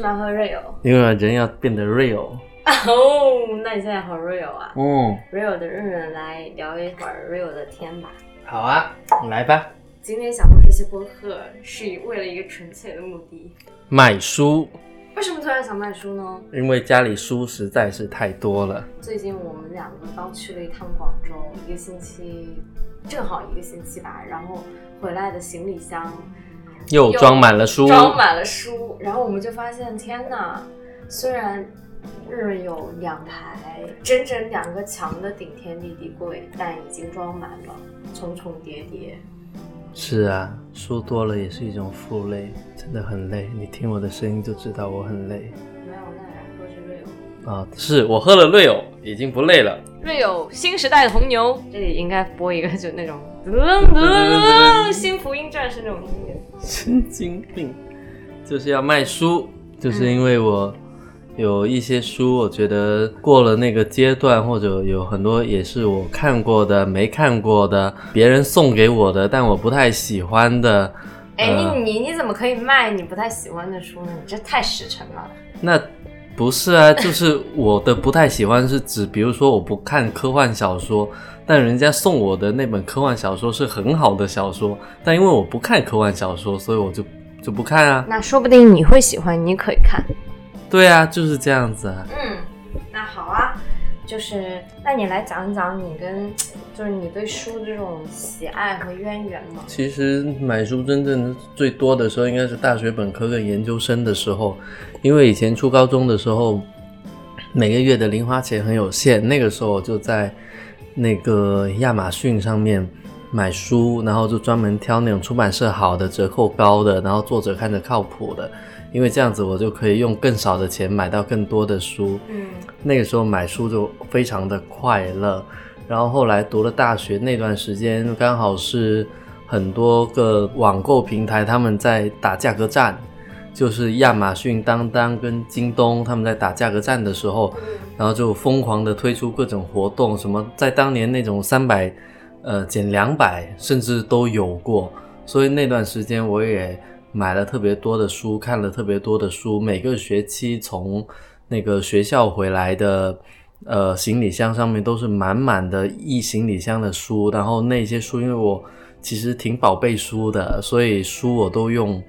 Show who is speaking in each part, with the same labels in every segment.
Speaker 1: 为什么要喝 real？
Speaker 2: 因为人要变得 real。
Speaker 1: 哦，那你现在好 real 啊
Speaker 2: 嗯
Speaker 1: ，！real 的日人来聊一会儿 real 的天吧。
Speaker 2: 好啊，来吧。
Speaker 1: 今天想录这期播客是为了一个纯粹的目的。
Speaker 2: 卖书，
Speaker 1: 为什么突然想卖书呢？
Speaker 2: 因为家里书实在是太多了。
Speaker 1: 最近我们两个刚去了一趟广州，一个星期，正好一个星期吧。然后回来的行李箱
Speaker 2: 又装满了书，
Speaker 1: 装满了书，然后我们就发现，天哪！虽然日有两排整整两个墙的顶天立地柜，但已经装满了，重重叠叠。
Speaker 2: 是啊，书多了也是一种负累，真的很累。你听我的声音就知道我很累
Speaker 1: 没有，那还喝是 real。
Speaker 2: 啊。是我喝了 real，已经不累了。
Speaker 1: Real 新时代的红牛，这里应该播一个就那种 噔噔噔新福音战士那种音乐。
Speaker 2: 神经病，就是要卖书，就是因为我有一些书，我觉得过了那个阶段，或者有很多也是我看过的、没看过的，别人送给我的，但我不太喜欢的。
Speaker 1: 哎，
Speaker 2: 呃
Speaker 1: 你你你怎么可以卖你不太喜欢的书呢？你这太实诚了。
Speaker 2: 那不是啊，就是我的不太喜欢是指，比如说我不看科幻小说，但人家送我的那本科幻小说是很好的小说，但因为我不看科幻小说，所以我就就不看啊。
Speaker 1: 那说不定你会喜欢，你可以看。
Speaker 2: 对啊，就是这样子啊。
Speaker 1: 嗯，那好啊，就是那你来讲讲你跟就是你对书这种喜爱和渊源嘛。
Speaker 2: 其实买书真正最多的时候，应该是大学本科跟研究生的时候，因为以前初高中的时候，每个月的零花钱很有限，那个时候就在那个亚马逊上面买书，然后就专门挑那种出版社好的、折扣高的，然后作者看着靠谱的，因为这样子我就可以用更少的钱买到更多的书。
Speaker 1: 嗯。
Speaker 2: 那个时候买书就非常的快乐，然后后来读了大学那段时间，刚好是很多个网购平台他们在打价格战，就是亚马逊、当当跟京东他们在打价格战的时候，然后就疯狂的推出各种活动，什么在当年那种三百呃减两百甚至都有过，所以那段时间我也买了特别多的书，看了特别多的书，每个学期从那个学校回来的，呃，行李箱上面都是满满的一行李箱的书，然后那些书，因为我其实挺宝贝书的，所以书我都用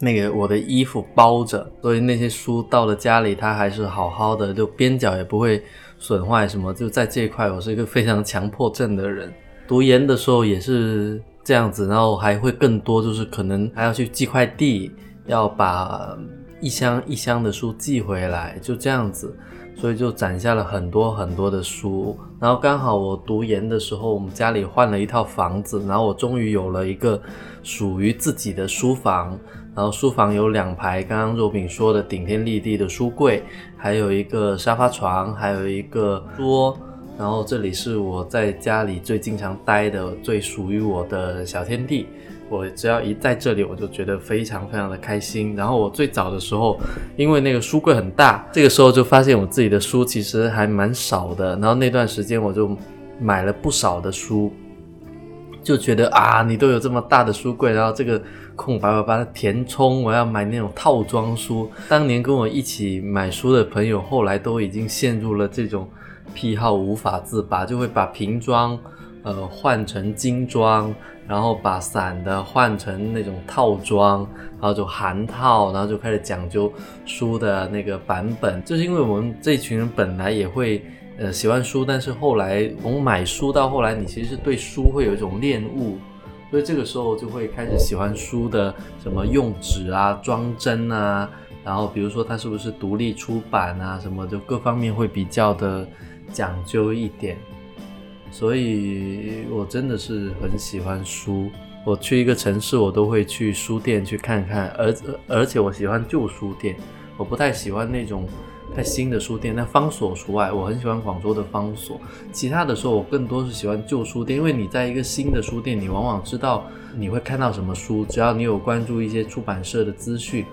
Speaker 2: 那个我的衣服包着，所以那些书到了家里，它还是好好的，就边角也不会损坏什么。就在这一块，我是一个非常强迫症的人。读研的时候也是这样子，然后还会更多，就是可能还要去寄快递，要把一箱一箱的书寄回来，就这样子，所以就攒下了很多很多的书。然后刚好我读研的时候，我们家里换了一套房子，然后我终于有了一个属于自己的书房。然后书房有两排，刚刚肉饼说的顶天立地的书柜，还有一个沙发床，还有一个桌。然后这里是我在家里最经常待的、最属于我的小天地。我只要一在这里，我就觉得非常非常的开心。然后我最早的时候，因为那个书柜很大，这个时候就发现我自己的书其实还蛮少的。然后那段时间我就买了不少的书，就觉得啊，你都有这么大的书柜，然后这个空白我把它填充，我要买那种套装书。当年跟我一起买书的朋友，后来都已经陷入了这种癖好无法自拔，就会把瓶装呃换成精装，然后把散的换成那种套装，然后就含套，然后就开始讲究书的那个版本。就是因为我们这群人本来也会呃喜欢书，但是后来从买书到后来，你其实是对书会有一种恋物。所以这个时候就会开始喜欢书的什么用纸啊、装帧啊，然后比如说它是不是独立出版啊，什么就各方面会比较的讲究一点。所以我真的是很喜欢书。我去一个城市，我都会去书店去看看，而而且我喜欢旧书店，我不太喜欢那种在新的书店。那方所除外，我很喜欢广州的方所。其他的时候，我更多是喜欢旧书店，因为你在一个新的书店，你往往知道你会看到什么书，只要你有关注一些出版社的资讯，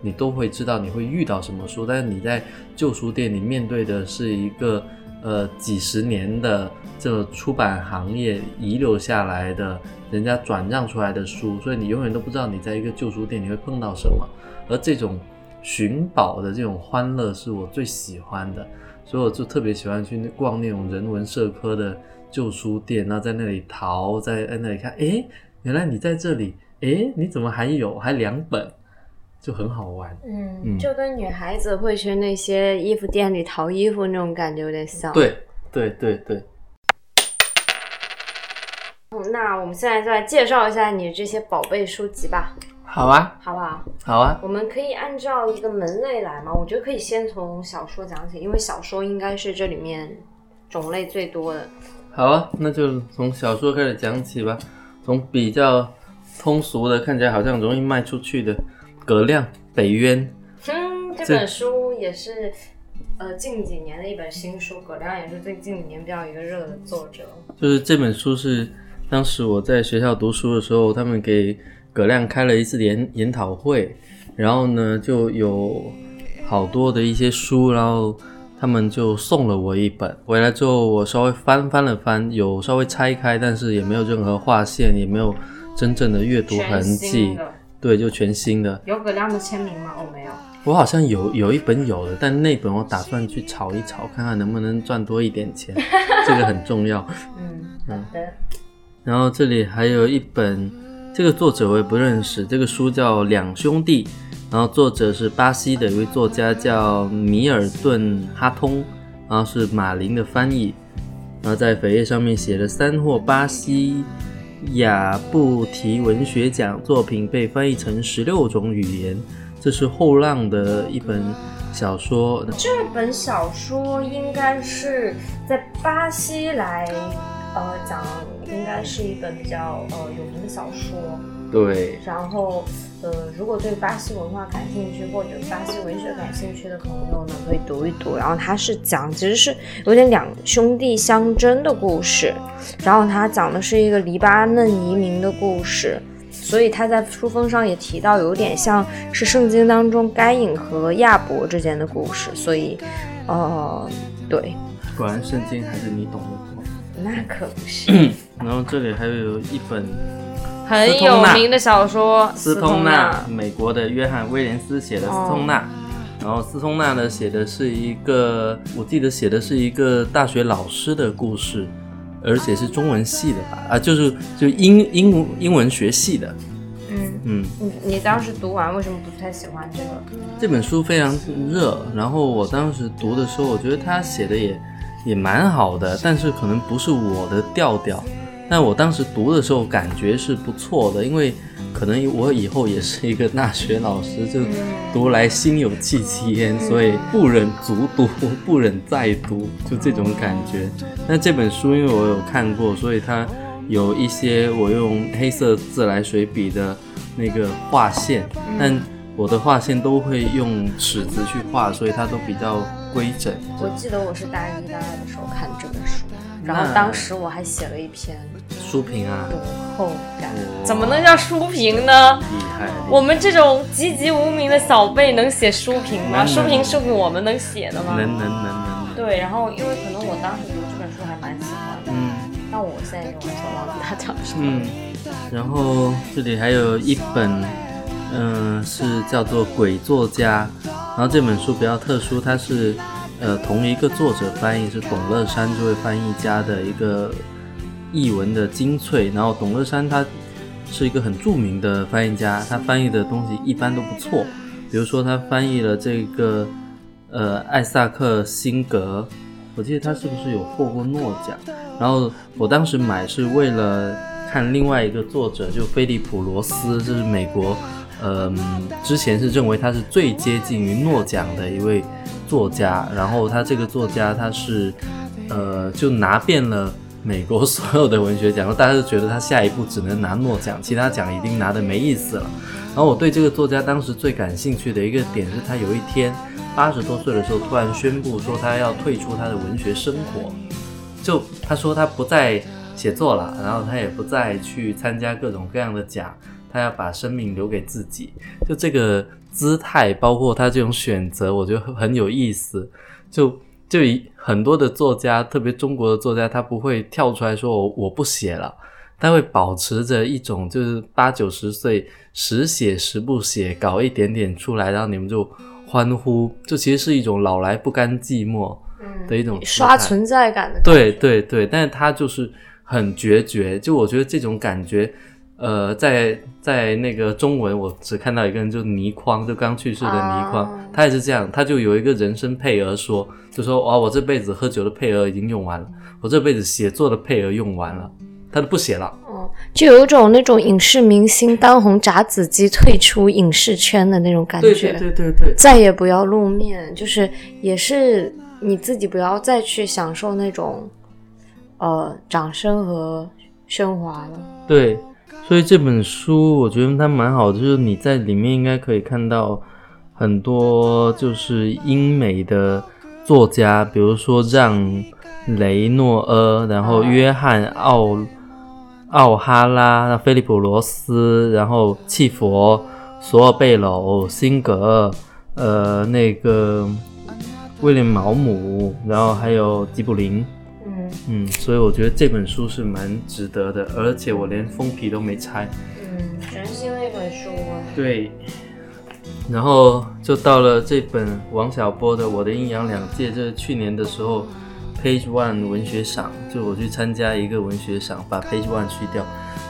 Speaker 2: 你都会知道你会遇到什么书。但是你在旧书店，你面对的是一个呃几十年的这个出版行业遗留下来的，人家转让出来的书，所以你永远都不知道你在一个旧书店你会碰到什么。而这种寻宝的这种欢乐是我最喜欢的，所以我就特别喜欢去逛那种人文社科的旧书店，然后在那里淘，在在那里看，诶，原来你在这里，诶，你怎么还有还两本，就很好玩。
Speaker 1: 嗯，
Speaker 2: 嗯
Speaker 1: 就跟女孩子会去那些衣服店里淘衣服那种感觉有点像。，
Speaker 2: 对对对对，
Speaker 1: 那我们现在就来介绍一下你这些宝贝书籍吧，
Speaker 2: 好啊，
Speaker 1: 好不好？
Speaker 2: 好啊，
Speaker 1: 我们可以按照一个门类来嘛，我觉得可以先从小说讲起，因为小说应该是这里面种类最多的。
Speaker 2: 好啊，那就从小说开始讲起吧。从比较通俗的，看起来好像容易卖出去的《葛亮北渊》，
Speaker 1: 嗯，这
Speaker 2: 这
Speaker 1: 本书也是呃近几年的一本新书，葛亮也是最近几年比较一个热的作者。
Speaker 2: 就是这本书是当时我在学校读书的时候，他们给葛亮开了一次研研讨会，然后呢就有好多的一些书，然后他们就送了我一本。回来之后，我稍微翻翻了翻，有稍微拆开，但是也没有任何划线，也没有真正的阅读痕迹。对，就全新的。
Speaker 1: 有葛亮的签名吗？哦，没有。
Speaker 2: 我好像有有一本有的，但那本我打算去炒一炒，看看能不能赚多一点钱，这个很重要。
Speaker 1: 嗯，好的。
Speaker 2: 然后这里还有一本，这个作者我也不认识，这个书叫《两兄弟》，然后作者是巴西的一位作家叫米尔顿哈通，然后是马林的翻译，然后在扉页上面写了三获巴西雅布提文学奖，作品被翻译成十六种语言，这是后浪的一本小说。
Speaker 1: 这本小说应该是在巴西来呃讲，应该是一本比较呃有名的小说。
Speaker 2: 对，
Speaker 1: 然后呃，如果对巴西文化感兴趣或者巴西文学感兴趣的朋友呢，可以读一读。然后它是讲其实是有点两兄弟相争的故事，然后它讲的是一个黎巴嫩移民的故事。所以他在书封上也提到，有点像是圣经当中该隐和亚伯之间的故事。所以，呃，对，
Speaker 2: 果然圣经还是你懂得多。
Speaker 1: 那可不是
Speaker 2: 然后这里还有一本
Speaker 1: 很有名的小说，
Speaker 2: 斯
Speaker 1: 通
Speaker 2: 通纳，美国的约翰威廉斯写的斯通纳。然后斯通纳呢写的是一个，我记得写的是一个大学老师的故事，而且是中文系的吧？啊，就是就英英英文学系的。
Speaker 1: 嗯，
Speaker 2: 嗯，
Speaker 1: 你你当时读完为什么不太喜欢这个？
Speaker 2: 这本书非常热，然后我当时读的时候，我觉得他写的也也蛮好的，但是可能不是我的调调。但我当时读的时候感觉是不错的，因为可能我以后也是一个大学老师，就读来心有戚戚焉，所以不忍卒读，不忍再读，就这种感觉。那这本书因为我有看过，所以它有一些我用黑色自来水笔的那个画线，但我的画线都会用尺子去画，所以它都比较规整。
Speaker 1: 我记得我是大一、大二的时候看这本书，然后当时我还写了一篇
Speaker 2: 书评啊，
Speaker 1: 读后感，怎么能叫书评呢？
Speaker 2: 厉害！
Speaker 1: 我们这种籍籍无名的小辈能写书评吗？书评是我们能写的吗？
Speaker 2: 能能能能能，
Speaker 1: 对，然后因为可能我当时读这本书还蛮喜欢的，
Speaker 2: 嗯
Speaker 1: 但我现在已经完全忘记它讲什么。
Speaker 2: 嗯。然后这里还有一本，嗯、是叫做《鬼作家》，然后这本书比较特殊，它是呃同一个作者翻译，是董乐山这位翻译家的一个译文的精粹。然后董乐山他是一个很著名的翻译家，他翻译的东西一般都不错。比如说他翻译了这个呃艾萨克辛格，我记得他是不是有获过诺奖？然后我当时买是为了看另外一个作者，就菲利普罗斯，这是美国，嗯、之前是认为他是最接近于诺奖的一位作家。然后他这个作家他是，呃，就拿遍了美国所有的文学奖，然后大家就觉得他下一步只能拿诺奖，其他奖已经拿的没意思了。然后我对这个作家当时最感兴趣的一个点是他有一天八十多岁的时候突然宣布说他要退出他的文学生活。就他说他不再写作了，然后他也不再去参加各种各样的奖，他要把生命留给自己。就这个姿态，包括他这种选择，我觉得很有意思。就就以很多的作家，特别中国的作家，他不会跳出来说我我不写了，他会保持着一种就是八九十岁时写时不写，搞一点点出来，然后你们就欢呼，这其实是一种老来不甘寂寞的一种
Speaker 1: 嗯刷存在感的感
Speaker 2: 对
Speaker 1: 觉
Speaker 2: 对对，但是他就是很决绝，就我觉得这种感觉，呃，在在那个中文我只看到一个人，就是倪匡，就刚去世的倪匡，
Speaker 1: 啊
Speaker 2: 他也是这样，他就有一个人生配额说，就说哇，我这辈子喝酒的配额已经用完了，我这辈子写作的配额用完了，他都不写了。
Speaker 1: 嗯，就有一种那种影视明星当红炸子鸡退出影视圈的那种感
Speaker 2: 对
Speaker 1: 觉，
Speaker 2: 对对对对，
Speaker 1: 再也不要露面，就是也是你自己不要再去享受那种呃掌声和喧哗了。
Speaker 2: 对，所以这本书我觉得它蛮好，就是你在里面应该可以看到很多就是英美的作家，比如说让雷诺阿，然后约翰奥奥哈拉、那菲利普罗斯，然后契佛、索尔贝楼、辛格，呃，那个威廉毛姆，然后还有吉卜林。
Speaker 1: 嗯
Speaker 2: 嗯，所以我觉得这本书是蛮值得的，而且我连封皮都没拆。
Speaker 1: 嗯，全新的一本书啊。
Speaker 2: 对，然后就到了这本王小波的《我的阴阳两界》，这是去年的时候 Page One 文学赏，就我去参加一个文学赏，把 Page One 去掉。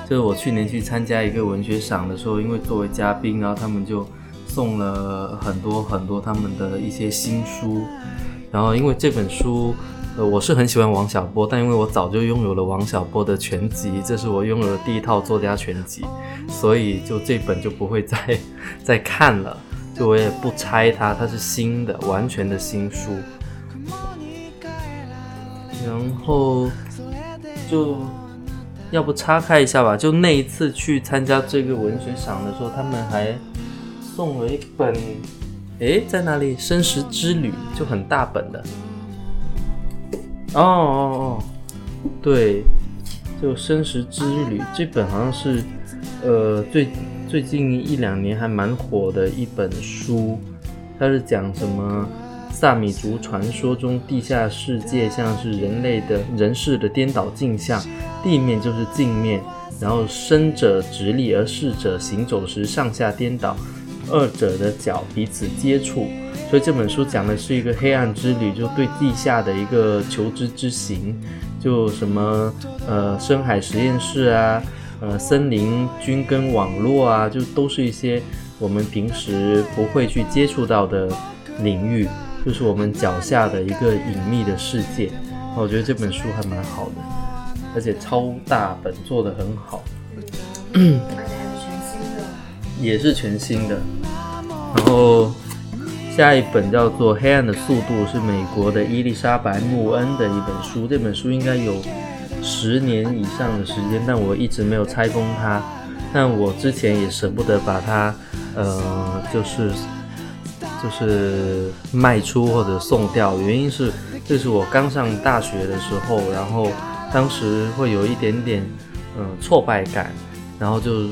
Speaker 2: 就是我去年去参加一个文学赏的时候，因为作为嘉宾，然后他们就送了很多很多他们的一些新书，然后因为这本书。我是很喜欢王小波，但因为我早就拥有了王小波的全集，这是我拥有的第一套作家全集，所以就这本就不会再再看了，就我也不拆它，它是新的，完全的新书。然后就要不岔开一下吧，就那一次去参加这个文学赏的时候，他们还送了一本，诶，在哪里？《生食之旅》就很大本的。哦哦哦，对，就《生食之旅》这本好像是，呃，最最近一两年还蛮火的一本书。它是讲什么萨米族传说中地下世界像是人类的人世的颠倒镜像，地面就是镜面，然后生者直立，而逝者行走时上下颠倒，二者的脚彼此接触。所以这本书讲的是一个黑暗之旅，就对地下的一个求知之行，就什么呃深海实验室啊，呃森林菌根网络啊，就都是一些我们平时不会去接触到的领域，就是我们脚下的一个隐秘的世界。我觉得这本书还蛮好的，而且超大本，做的很好，
Speaker 1: 而且还是全新的。
Speaker 2: 也是全新的。然后下一本叫做《黑暗的速度》，是美国的伊丽莎白·穆恩的一本书。这本书应该有十年以上的时间，但我一直没有拆封它。但我之前也舍不得把它，呃，就是就是卖出或者送掉。原因是，这是我刚上大学的时候，然后当时会有一点点，嗯、挫败感，然后就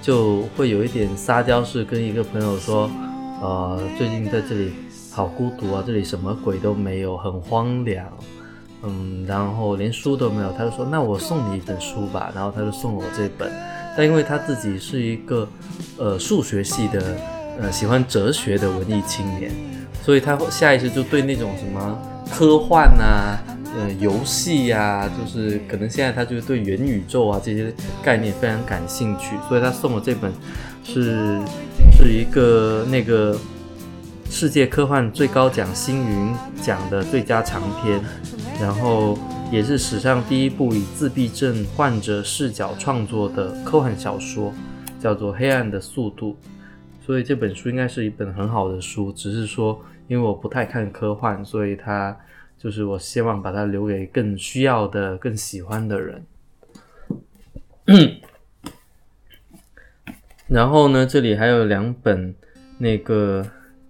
Speaker 2: 就会有一点撒娇式跟一个朋友说，呃，最近在这里好孤独啊，这里什么鬼都没有，很荒凉，嗯，然后连书都没有。他就说，那我送你一本书吧，然后他就送了我这本。但因为他自己是一个呃数学系的，呃喜欢哲学的文艺青年，所以他下意识就对那种什么科幻啊、呃游戏呀，就是可能现在他就对元宇宙啊这些概念非常感兴趣，所以他送我这本是是一个那个世界科幻最高奖星云奖的最佳长篇，然后也是史上第一部以自闭症患者视角创作的科幻小说，叫做《黑暗的速度》。所以这本书应该是一本很好的书，只是说因为我不太看科幻，所以它就是我希望把它留给更需要的、更喜欢的人。然后呢，这里还有两本，那个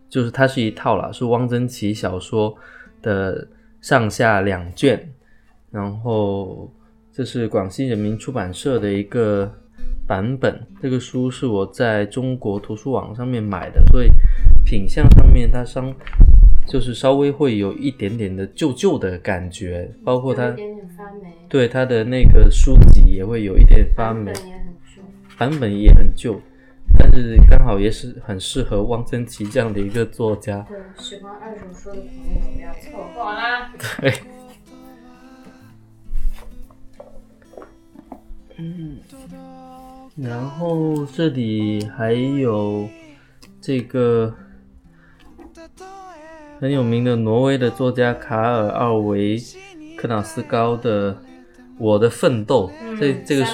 Speaker 2: 就是它是一套啦，是汪曾祺小说的上下两卷。然后这是广西人民出版社的一个版本，这个书是我在中国图书网上面买的，所以品相上面它稍就是稍微会有一点点的旧旧的感觉，包括它对它的那个书籍也会有一点发霉
Speaker 1: 版，本也很旧。
Speaker 2: 但是刚好也是很适合汪曾祺这样的一个作家。
Speaker 1: 对，喜欢二手书的朋友不要错过啦。
Speaker 2: 对，嗯，然后这里还有这个很有名的挪威的作家卡尔奥维克瑙斯高的《我的奋斗》，这这个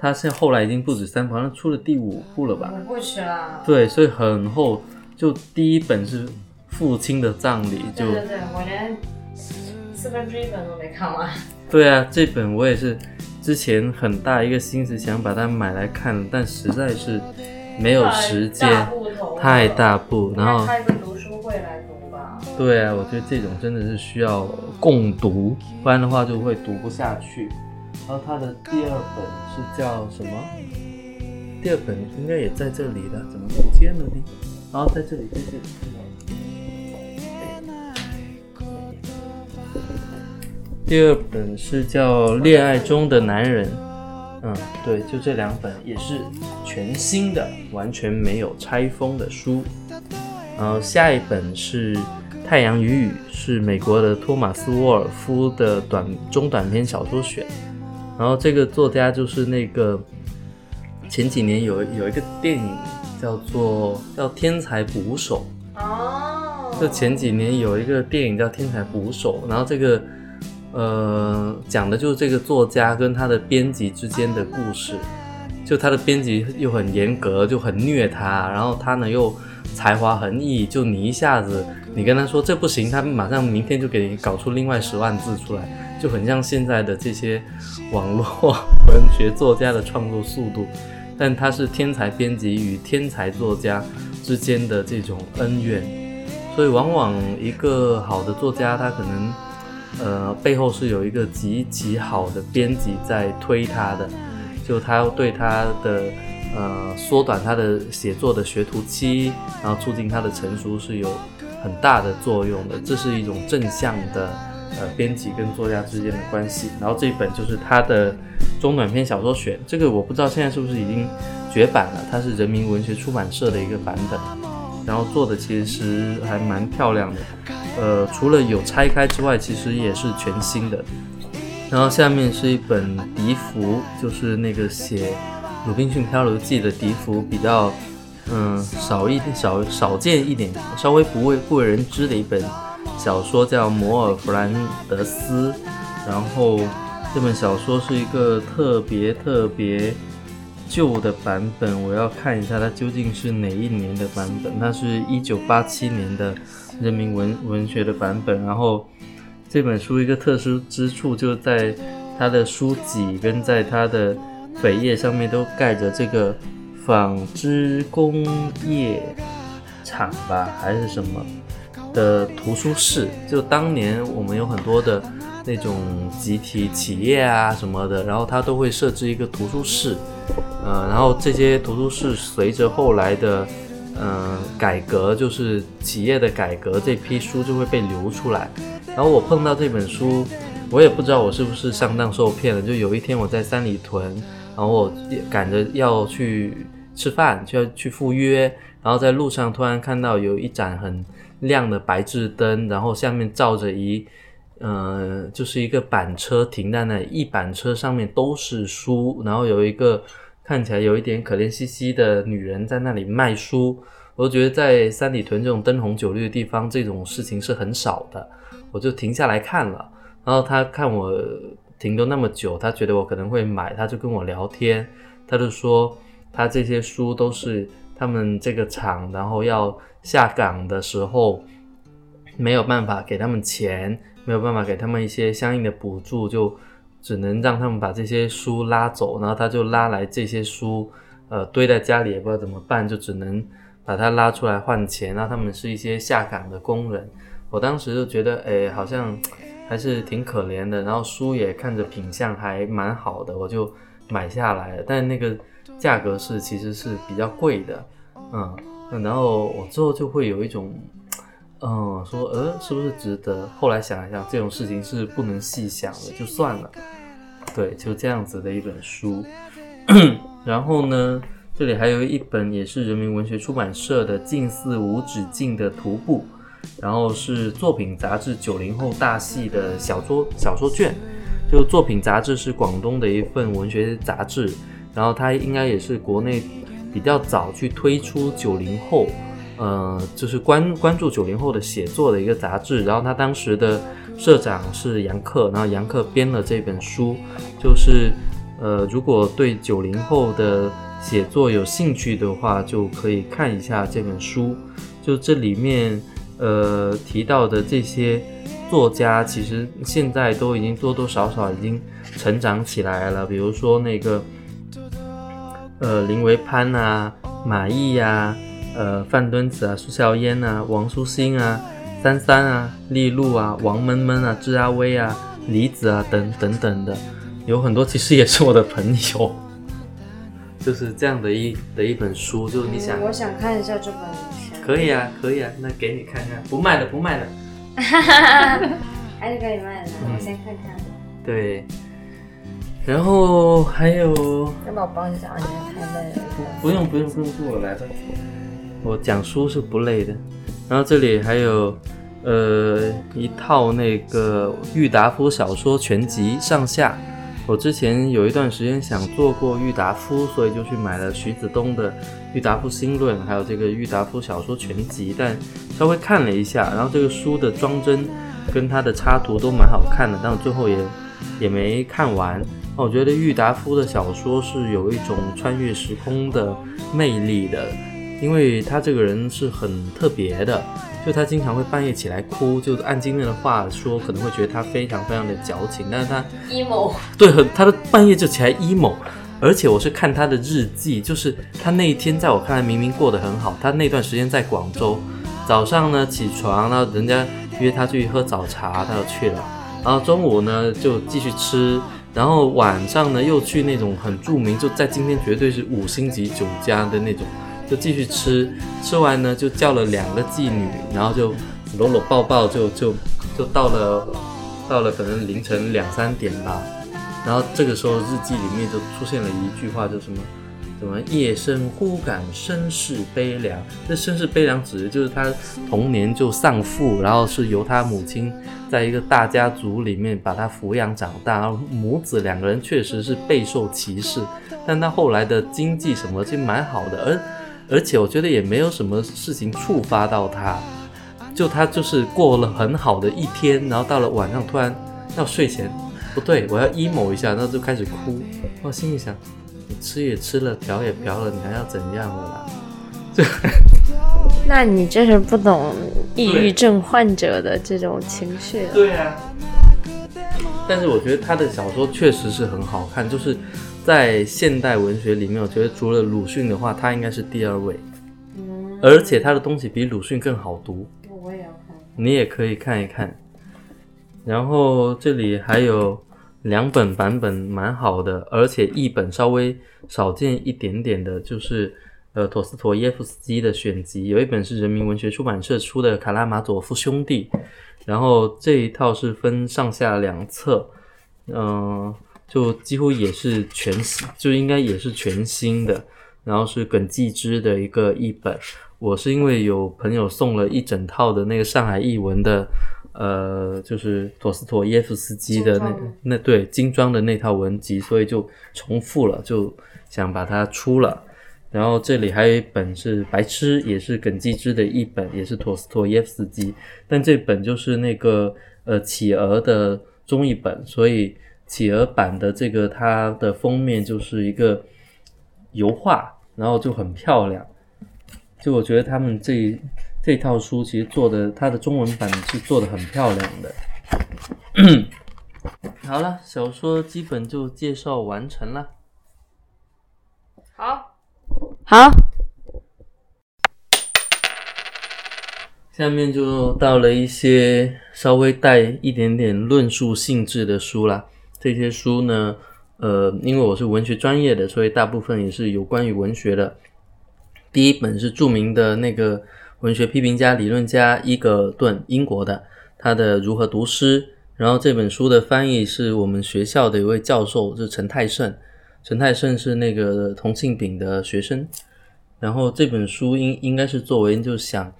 Speaker 2: 是
Speaker 1: 三部曲，
Speaker 2: 他现在后来已经不止三部，好像出了第五部了吧？
Speaker 1: 五部曲啦。
Speaker 2: 对，所以很厚。就第一本是父亲的葬礼，就
Speaker 1: 对对对，我连四分之一本都没看完。
Speaker 2: 对啊，这本我也是之前很大一个心思想把它买来看，但实在是没有时间，
Speaker 1: 太大部头了
Speaker 2: 太大部。然后
Speaker 1: 开个读书会来读吧。
Speaker 2: 对啊，我觉得这种真的是需要共读，不然的话就会读不下去。然后他的第二本是叫什么？第二本应该也在这里的，怎么不见了呢？然后在这里，在这里。第二本是叫《恋爱中的男人》，嗯，对，就这两本也是全新的，完全没有拆封的书。然后下一本是《太阳与雨》，是美国的托马斯·沃尔夫的短中短篇小说选。然后这个作家就是那个前几年有有一个电影叫做叫《天才捕手》，
Speaker 1: 哦。
Speaker 2: 就前几年有一个电影叫《天才捕手》，然后这个呃讲的就是这个作家跟他的编辑之间的故事。就他的编辑又很严格，就很虐他，然后他呢又才华横溢，就你一下子你跟他说这不行，他马上明天就给你搞出另外十万字出来，就很像现在的这些网络文学作家的创作速度。但他是天才编辑与天才作家之间的这种恩怨，所以往往一个好的作家，他可能呃背后是有一个极其好的编辑在推他的，就他对他的呃缩短他的写作的学徒期，然后促进他的成熟是有很大的作用的，这是一种正向的呃编辑跟作家之间的关系。然后这一本就是他的中短篇小说选，这个我不知道现在是不是已经绝版了，它是人民文学出版社的一个版本，然后做的其实还蛮漂亮的。呃，除了有拆开之外，其实也是全新的。然后下面是一本笛福，就是那个写《鲁滨逊漂流记》的笛福，比较嗯少一少少见一点，稍微不为不为人知的一本小说，叫《摩尔弗兰德斯》。然后这本小说是一个特别特别旧的版本，我要看一下它究竟是哪一年的版本。它是一九八七年的人民文文学的版本。然后这本书一个特殊之处就在它的书脊跟在它的扉页上面都盖着这个纺织工业厂吧，还是什么的图书室。就当年我们有很多的那种集体企业啊什么的，然后它都会设置一个图书室。呃，然后这些图书室随着后来的呃改革，就是企业的改革，这批书就会被流出来。然后我碰到这本书，我也不知道我是不是上当受骗了。就有一天我在三里屯，然后我赶着要去吃饭，就要去赴约，然后在路上突然看到有一盏很亮的白炽灯，然后下面照着一。呃，就是一个板车停在那里，一板车上面都是书，然后有一个看起来有一点可怜兮兮的女人在那里卖书。我觉得在三里屯这种灯红酒绿的地方，这种事情是很少的，我就停下来看了。然后他看我停留那么久，他觉得我可能会买，他就跟我聊天，他就说他这些书都是他们这个厂，然后要下岗的时候没有办法给他们钱。没有办法给他们一些相应的补助，就只能让他们把这些书拉走，然后他就拉来这些书，呃，堆在家里也不知道怎么办，就只能把它拉出来换钱。那他们是一些下岗的工人，我当时就觉得，哎，好像还是挺可怜的。然后书也看着品相还蛮好的，我就买下来了。但那个价格是其实是比较贵的，嗯，然后我之后就会有一种。嗯，说呃，是不是值得？后来想一想，这种事情是不能细想的，就算了。对，就这样子的一本书。然后呢，这里还有一本也是人民文学出版社的《近似无止境的徒步》，然后是作品杂志九零后大系的小说小说卷。就作品杂志是广东的一份文学杂志，然后它应该也是国内比较早去推出九零后，呃，就是关关注九零后的写作的一个杂志。然后他当时的社长是杨克，然后杨克编了这本书，就是呃，如果对九零后的写作有兴趣的话，就可以看一下这本书。就这里面呃提到的这些。作家其实现在都已经多多少少已经成长起来了，比如说那个，呃，林维潘啊，马毅呀，呃，范敦子啊，苏笑烟啊，王舒心啊，三三啊，利路啊，王闷闷啊，智阿威啊，李子啊，等等等的，有很多其实也是我的朋友，就是这样的一的一本书，就是你想，
Speaker 1: 我想看一下这本，
Speaker 2: 可以啊，可以啊，那给你看看，不卖的，不卖的。
Speaker 1: 哈哈哈还是可以卖的，我先看看。对，
Speaker 2: 然后还有。
Speaker 1: 要不我帮你讲？你太累了。
Speaker 2: 不用不用不用，是我来吧。我讲书是不累的。然后这里还有，呃，一套那个郁达夫小说全集上下。我之前有一段时间想做过郁达夫，所以就去买了徐子东的《郁达夫新论》，还有这个郁达夫小说全集，但稍微看了一下，然后这个书的装帧跟它的插图都蛮好看的，但我最后也也没看完。我觉得郁达夫的小说是有一种穿越时空的魅力的，因为他这个人是很特别的。就他经常会半夜起来哭，就按今天的话说，可能会觉得他非常非常的矫情，但是他
Speaker 1: emo，
Speaker 2: 对，很他的半夜就起来 emo，而且我是看他的日记，就是他那一天在我看来明明过得很好，他那段时间在广州，早上呢起床，然后人家约他去喝早茶，他就去了，然后中午呢就继续吃，然后晚上呢又去那种很著名，就在今天绝对是五星级酒家的那种。就继续吃，吃完呢就叫了两个妓女，然后就搂搂抱抱，就就就到了到了可能凌晨两三点吧。然后这个时候日记里面就出现了一句话，就什么什么夜深忽感身世悲凉。这身世悲凉指的就是他童年就丧父，然后是由他母亲在一个大家族里面把他抚养长大，然后母子两个人确实是备受歧视，但他后来的经济什么其实蛮好的，而。而且我觉得也没有什么事情触发到他，就他就是过了很好的一天，然后到了晚上突然要睡前，不对，我要 emo 一下，然后就开始哭。我心里想，你吃也吃了，嫖也嫖了，你还要怎样的啦？
Speaker 1: 那你这是不懂抑郁症患者的这种情绪。
Speaker 2: 对啊。但是我觉得他的小说确实是很好看，就是。在现代文学里面，我觉得除了鲁迅的话，他应该是第二位。嗯，而且他的东西比鲁迅更好读。
Speaker 1: 我也要看。
Speaker 2: 你也可以看一看。然后这里还有两本版本蛮好的，而且译本稍微少见一点点的，就是呃陀思妥耶夫斯基的选集，有一本是人民文学出版社出的《卡拉马佐夫兄弟》，然后这一套是分上下两册，嗯。就几乎也是全新，就应该也是全新的，然后是耿继之的一个译本。我是因为有朋友送了一整套的那个上海译文的，呃，就是陀思妥耶夫斯基的那那对精装的那套文集，所以就重复了，就想把它出了。然后这里还有一本是《白痴》，也是耿继之的一本，也是陀思妥耶夫斯基，但这本就是那个呃企鹅的中译本，所以。企鹅版的这个，它的封面就是一个油画，然后就很漂亮。就我觉得他们这这套书其实做的，它的中文版是做的很漂亮的。好了，小说基本就介绍完成了。
Speaker 1: 好，好，
Speaker 2: 下面就到了一些稍微带一点点论述性质的书了。这些书呢，呃，因为我是文学专业的，所以大部分也是有关于文学的。第一本是著名的那个文学批评家、理论家伊格顿，英国的，他的《如何读诗》。然后这本书的翻译是我们学校的一位教授，是陈泰胜。陈泰胜是那个同庆炳的学生，然后这本书应应该是作为就想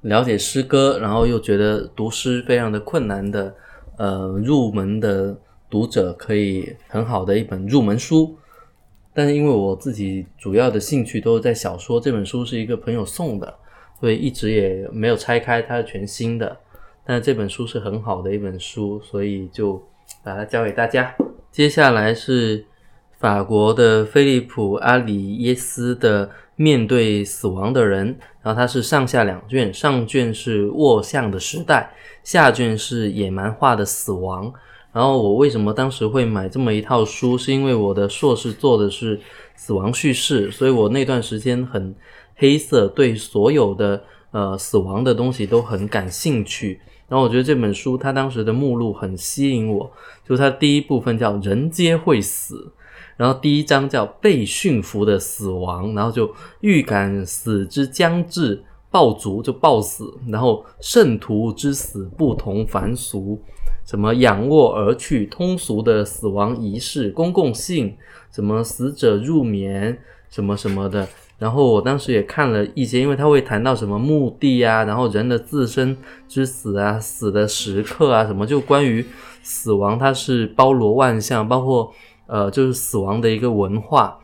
Speaker 2: 了解诗歌，然后又觉得读诗非常的困难的，呃，入门的读者可以很好的一本入门书。但是因为我自己主要的兴趣都是在小说，这本书是一个朋友送的，所以一直也没有拆开，它是全新的。但是这本书是很好的一本书，所以就把它交给大家。接下来是法国的菲利普·阿里耶斯的《面对死亡的人》，然后它是上下两卷，上卷是《卧象的时代》，下卷是《野蛮化的死亡》。然后我为什么当时会买这么一套书？是因为我的硕士做的是死亡叙事，所以我那段时间很黑色，对所有的呃死亡的东西都很感兴趣。然后我觉得这本书它当时的目录很吸引我，就它第一部分叫“人皆会死”，然后第一章叫“被驯服的死亡”，然后就预感死之将至，暴卒就暴死，然后圣徒之死不同凡俗。什么仰卧而去，通俗的死亡仪式，公共性，什么死者入眠，什么什么的。然后我当时也看了一些，因为他会谈到什么墓地啊，然后人的自身之死啊，死的时刻啊，什么就关于死亡，它是包罗万象，包括呃，就是死亡的一个文化。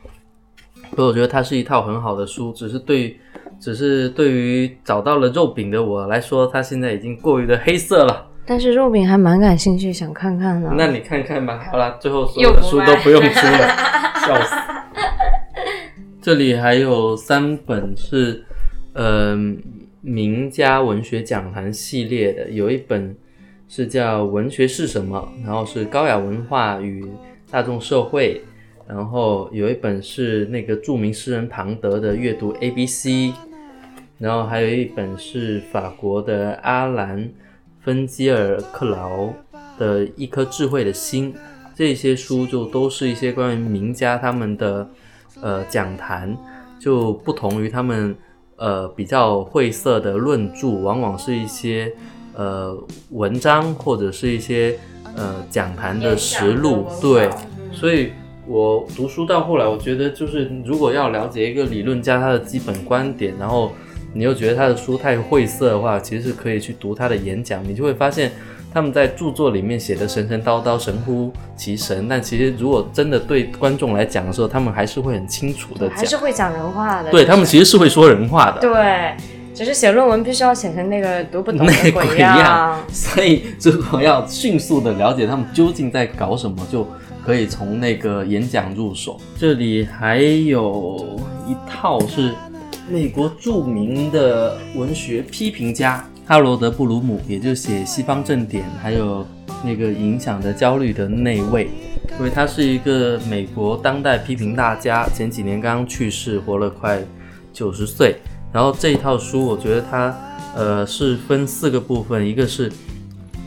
Speaker 2: 所以我觉得它是一套很好的书，只是对，只是对于找到了肉饼的我来说，它现在已经过于的黑色了。
Speaker 1: 但是肉饼还蛮感兴趣，想看看的。
Speaker 2: 那你看看吧。好了，最后所有的书都不用出了，笑死。这里还有三本是，呃，名家文学讲坛系列的，有一本是叫《文学是什么》，然后是高雅文化与大众社会，然后有一本是那个著名诗人庞德的阅读 A B C，然后还有一本是法国的阿兰。芬基尔克劳的一颗智慧的心，这些书就都是一些关于名家他们的呃讲坛，就不同于他们呃比较晦涩的论著，往往是一些呃文章或者是一些呃讲坛的实录。对，所以我读书到后来，我觉得就是如果要了解一个理论家他的基本观点，然后。你又觉得他的书太晦涩的话，其实是可以去读他的演讲，你就会发现他们在著作里面写的神神叨叨、神乎其神，但其实如果真的对观众来讲的时候，他们还是会很清楚的讲，
Speaker 1: 还是会讲人话的。
Speaker 2: 对他们其实是会说人话的。
Speaker 1: 对，只是写论文必须要写成那个读不懂
Speaker 2: 的
Speaker 1: 鬼样。
Speaker 2: 所以如果要迅速的了解他们究竟在搞什么，就可以从那个演讲入手。这里还有一套是。美国著名的文学批评家哈罗德·布鲁姆，也就写《西方正典》，还有那个《影响的焦虑》的那位，因为他是一个美国当代批评大家，前几年刚刚去世，活了快九十岁。然后这一套书，我觉得它呃是分四个部分，一个是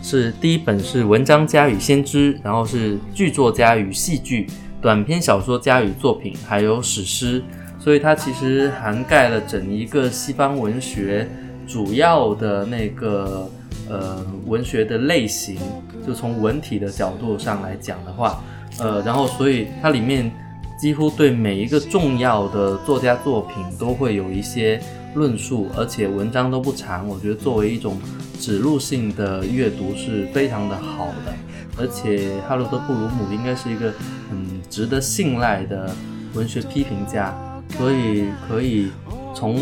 Speaker 2: 是第一本是文章家与先知，然后是剧作家与戏剧，短篇小说家与作品，还有史诗。所以它其实涵盖了整一个西方文学主要的那个呃文学的类型，就从文体的角度上来讲的话，呃，然后所以它里面几乎对每一个重要的作家作品都会有一些论述，而且文章都不长，我觉得作为一种指路性的阅读是非常的好的，而且哈罗德·布鲁姆应该是一个很值得信赖的文学批评家。所以可以从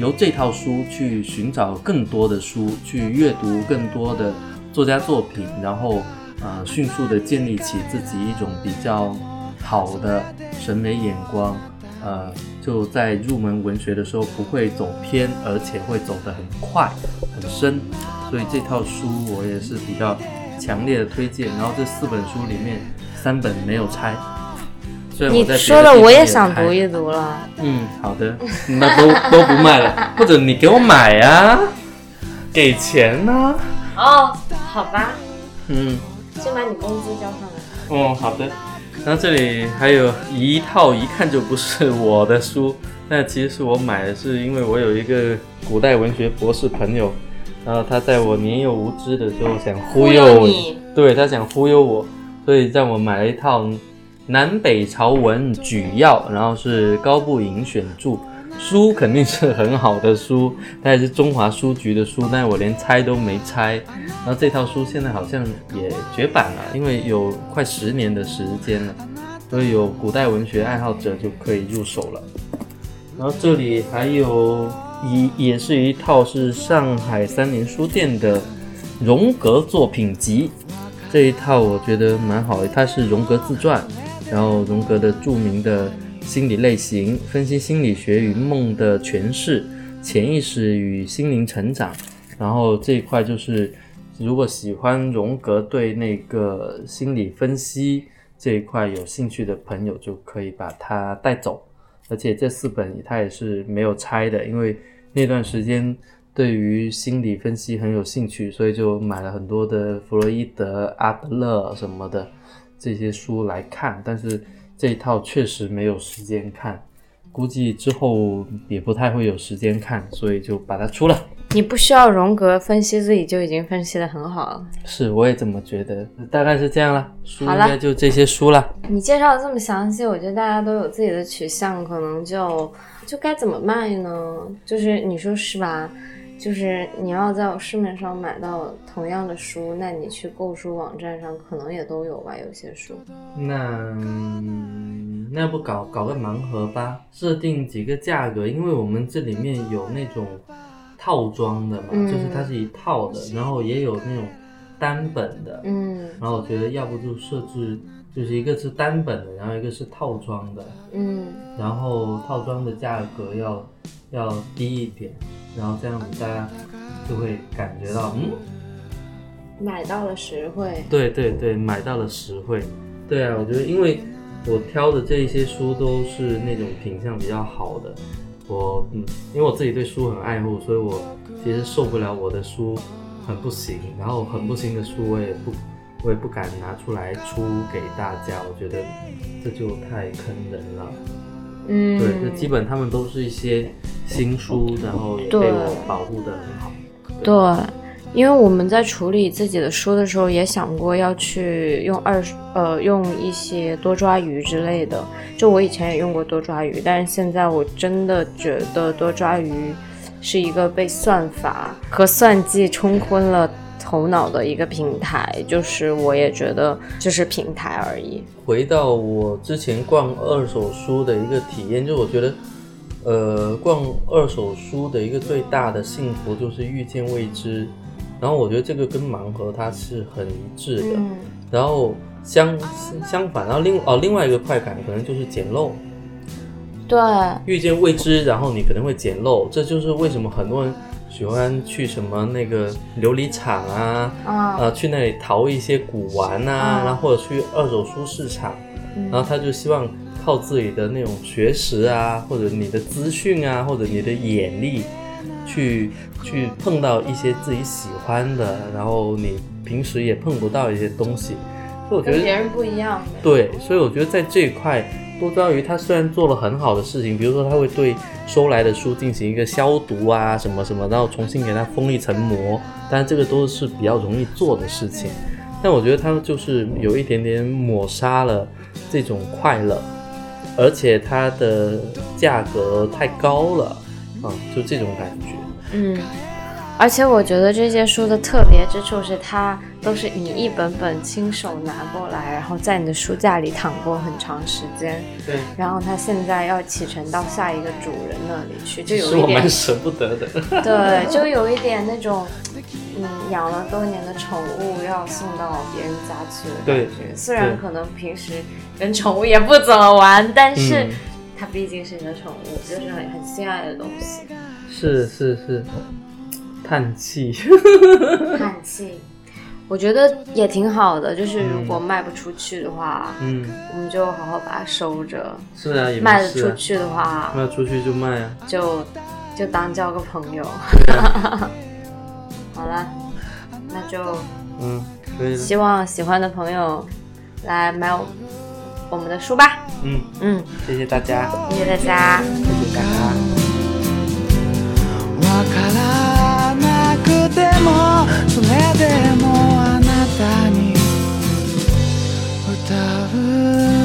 Speaker 2: 由这套书去寻找更多的书，去阅读更多的作家作品，然后呃迅速的建立起自己一种比较好的审美眼光，呃就在入门文学的时候不会走偏，而且会走得很快很深。所以这套书我也是比较强烈的推荐。然后这四本书里面三本没有拆。
Speaker 1: 你说了我也想读一读了。
Speaker 2: 嗯，好的，那都都不卖了，或者你给我买呀，给钱呢？
Speaker 1: 哦，好吧。
Speaker 2: 嗯，
Speaker 1: 先把你工资交上来。
Speaker 2: 哦，好的。然后这里还有一套一看就不是我的书，那其实是我买的，是因为我有一个古代文学博士朋友，然后他在我年幼无知的时候想忽悠
Speaker 1: 你，
Speaker 2: 对他想忽悠我，所以让我买了一套。南北朝文举要，然后是高步营选著。书肯定是很好的书，它也是中华书局的书，但是我连拆都没拆。然后这套书现在好像也绝版了，因为有快十年的时间了，所以有古代文学爱好者就可以入手了。然后这里还有一也是一套是上海三联书店的荣格作品集，这一套我觉得蛮好的，它是荣格自传，然后荣格的著名的。心理类型分析，心理学与梦的诠释，潜意识与心灵成长。然后这一块就是，如果喜欢荣格对那个心理分析这一块有兴趣的朋友，就可以把它带走。而且这四本它也是没有拆的，因为那段时间对于心理分析很有兴趣，所以就买了很多的弗洛伊德、阿德勒什么的这些书来看，但是。这一套确实没有时间看，估计之后也不太会有时间看，所以就把它出了。
Speaker 1: 你不需要荣格分析自己就已经分析的很好了。
Speaker 2: 是，我也这么觉得。大概是这样了，书应该就这些书了。
Speaker 1: 你介绍的这么详细，我觉得大家都有自己的取向，可能就就该怎么卖呢？就是你说是吧？就是你要在市面上买到同样的书，那你去购书网站上可能也都有吧，有些书。
Speaker 2: 那那不搞搞个盲盒吧，设定几个价格，因为我们这里面有那种套装的嘛，就是它是一套的，然后也有那种单本的，
Speaker 1: 嗯，
Speaker 2: 然后我觉得要不就设置就是一个是单本的，然后一个是套装的，
Speaker 1: 嗯，
Speaker 2: 然后套装的价格要要低一点。然后这样子，大家就会感觉到，嗯，
Speaker 1: 买到了实惠。
Speaker 2: 对对对，买到了实惠。对啊，我觉得，因为我挑的这一些书都是那种品相比较好的，我嗯，因为我自己对书很爱护，所以我其实受不了我的书很不行，然后很不行的书我也不我也不敢拿出来出给大家，我觉得这就太坑人了。
Speaker 1: 嗯，
Speaker 2: 对，那基本他们都是一些新书，然后也被我保护的很好。
Speaker 1: 对，因为我们在处理自己的书的时候，也想过要去用二呃用一些多抓鱼之类的。就我以前也用过多抓鱼，但是现在我真的觉得多抓鱼是一个被算法和算计冲昏了。头脑的一个平台，就是我也觉得就是平台而已。
Speaker 2: 回到我之前逛二手书的一个体验，就我觉得，呃，逛二手书的一个最大的幸福就是遇见未知。然后我觉得这个跟盲盒它是很一致的。然后相相反，然后另哦另外一个快感可能就是捡漏。
Speaker 1: 对，
Speaker 2: 遇见未知，然后你可能会捡漏，这就是为什么很多人。喜欢去什么那个琉璃厂啊，啊，去那里淘一些古玩啊，然后或者去二手书市场，然后他就希望靠自己的那种学识啊，或者你的资讯啊，或者你的眼力，去去碰到一些自己喜欢的，然后你平时也碰不到一些东西，所以我觉得
Speaker 1: 跟别人不一样。
Speaker 2: 对，所以我觉得在这一块。多抓鱼，它虽然做了很好的事情，比如说它会对收来的书进行一个消毒啊，什么什么，然后重新给它封一层膜，但这个都是比较容易做的事情。但我觉得它就是有一点点抹杀了这种快乐，而且它的价格太高了，啊，就这种感觉。
Speaker 1: 嗯。而且我觉得这些书的特别之处是，它都是你一本本亲手拿过来，然后在你的书架里躺过很长时间。
Speaker 2: 对。
Speaker 1: 然后它现在要启程到下一个主人那里去，就有一点
Speaker 2: 舍不得的。
Speaker 1: 对，就有一点那种，嗯，养了多年的宠物要送到别人家去的感觉。虽然可能平时跟宠物也不怎么玩，但是它毕竟是你的宠物，就是很很心爱的东西。
Speaker 2: 是是是。叹气，
Speaker 1: 叹气，我觉得也挺好的。就是如果卖不出去的话，
Speaker 2: 嗯，
Speaker 1: 我们就好好把它收着。
Speaker 2: 是啊，也
Speaker 1: 卖得出去的话，
Speaker 2: 卖出去就卖啊，
Speaker 1: 就就当交个朋友。好了，那就
Speaker 2: 嗯，可以。
Speaker 1: 希望喜欢的朋友来买我们的书吧。
Speaker 2: 嗯
Speaker 1: 嗯，
Speaker 2: 谢谢大家，
Speaker 1: 谢谢大家，
Speaker 2: 谢谢大家。
Speaker 3: もそれでもあなたに歌う。